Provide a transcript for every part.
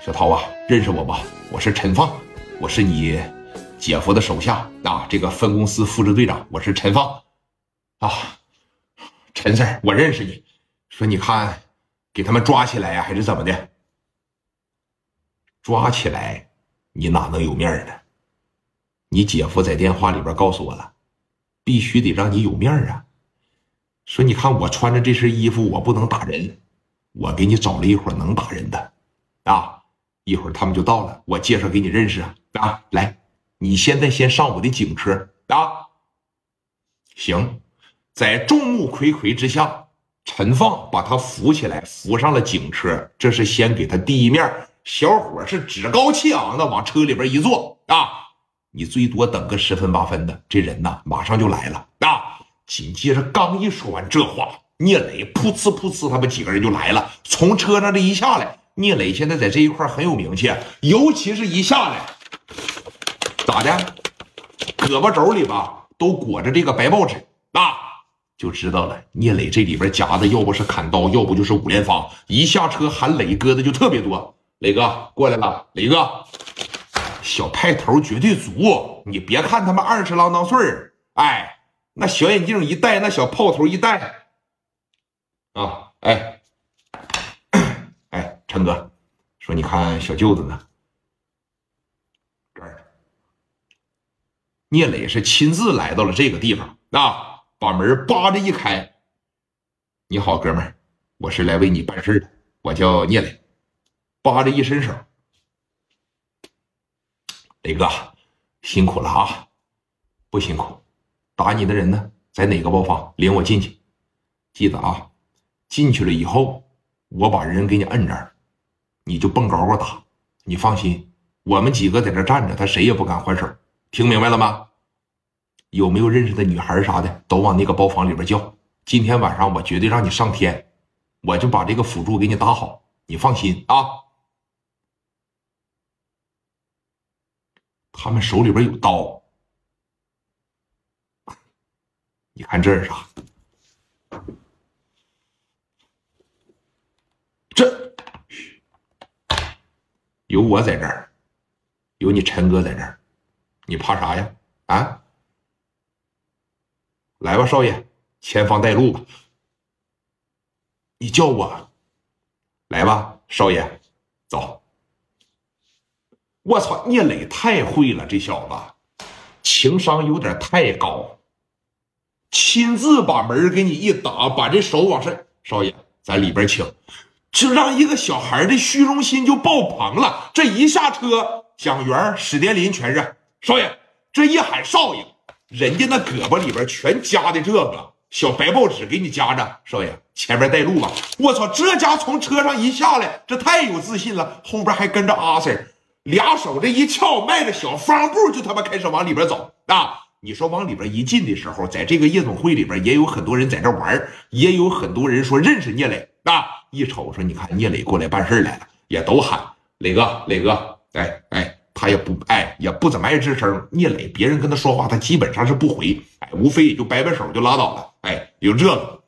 小涛啊，认识我不？我是陈放，我是你姐夫的手下啊，这个分公司副支队长，我是陈放啊。陈 Sir，我认识你，说你看给他们抓起来呀，还是怎么的？抓起来，你哪能有面呢？你姐夫在电话里边告诉我了，必须得让你有面啊。说你看我穿着这身衣服，我不能打人，我给你找了一伙能打人的啊。一会儿他们就到了，我介绍给你认识啊！啊，来，你现在先上我的警车啊！行，在众目睽睽之下，陈放把他扶起来，扶上了警车。这是先给他第一面，小伙是趾高气昂的往车里边一坐啊！你最多等个十分八分的，这人呐马上就来了啊！紧接着刚一说完这话，聂磊噗呲噗呲，他们几个人就来了，从车上这一下来。聂磊现在在这一块很有名气，尤其是一下来，咋的？胳膊肘里吧都裹着这个白报纸，啊，就知道了。聂磊这里边夹的，要不是砍刀，要不就是五连发。一下车喊磊哥的就特别多。磊哥过来了，磊哥，小派头绝对足。你别看他们二十郎当岁，哎，那小眼镜一戴，那小炮头一戴，啊，哎。陈哥说：“你看小舅子呢？这儿，聂磊是亲自来到了这个地方啊，把门扒着一开。你好，哥们儿，我是来为你办事的，我叫聂磊。扒着一伸手，磊哥，辛苦了啊！不辛苦，打你的人呢？在哪个包房？领我进去。记得啊，进去了以后，我把人给你摁这儿。”你就蹦高高打，你放心，我们几个在这站着，他谁也不敢还手。听明白了吗？有没有认识的女孩啥的，都往那个包房里边叫。今天晚上我绝对让你上天，我就把这个辅助给你打好，你放心啊。他们手里边有刀，你看这是啥？有我在这儿，有你陈哥在这儿，你怕啥呀？啊！来吧，少爷，前方带路吧。你叫我，来吧，少爷，走。我操，聂磊太会了，这小子情商有点太高，亲自把门给你一打，把这手往上，少爷，咱里边请。就让一个小孩的虚荣心就爆棚了。这一下车，蒋元、史殿林全是少爷。这一喊少爷，人家那胳膊里边全夹的这个小白报纸，给你夹着。少爷，前面带路吧。我操，这家从车上一下来，这太有自信了。后边还跟着阿 Sir，俩手这一翘，迈着小方步就他妈开始往里边走啊！你说往里边一进的时候，在这个夜总会里边也有很多人在这玩，也有很多人说认识聂磊啊。一瞅说，你看聂磊过来办事来了，也都喊磊哥，磊哥，哎哎，他也不哎，也不怎么爱吱声。聂磊别人跟他说话，他基本上是不回，哎，无非也就摆摆手就拉倒了。哎，有这个，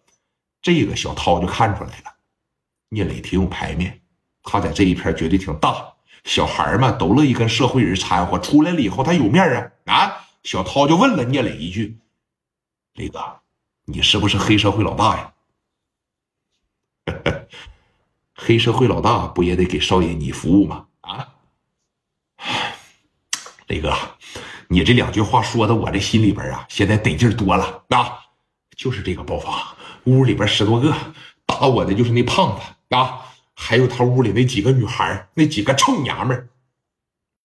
这个小涛就看出来了，聂磊挺有排面，他在这一片绝对挺大，小孩嘛都乐意跟社会人掺和，出来了以后他有面啊啊！小涛就问了聂磊一句：“磊哥，你是不是黑社会老大呀？” 黑社会老大不也得给少爷你服务吗？啊，雷 哥，你这两句话说的我这心里边啊，现在得劲多了啊！就是这个包房，屋里边十多个，打我的就是那胖子啊，还有他屋里那几个女孩，那几个臭娘们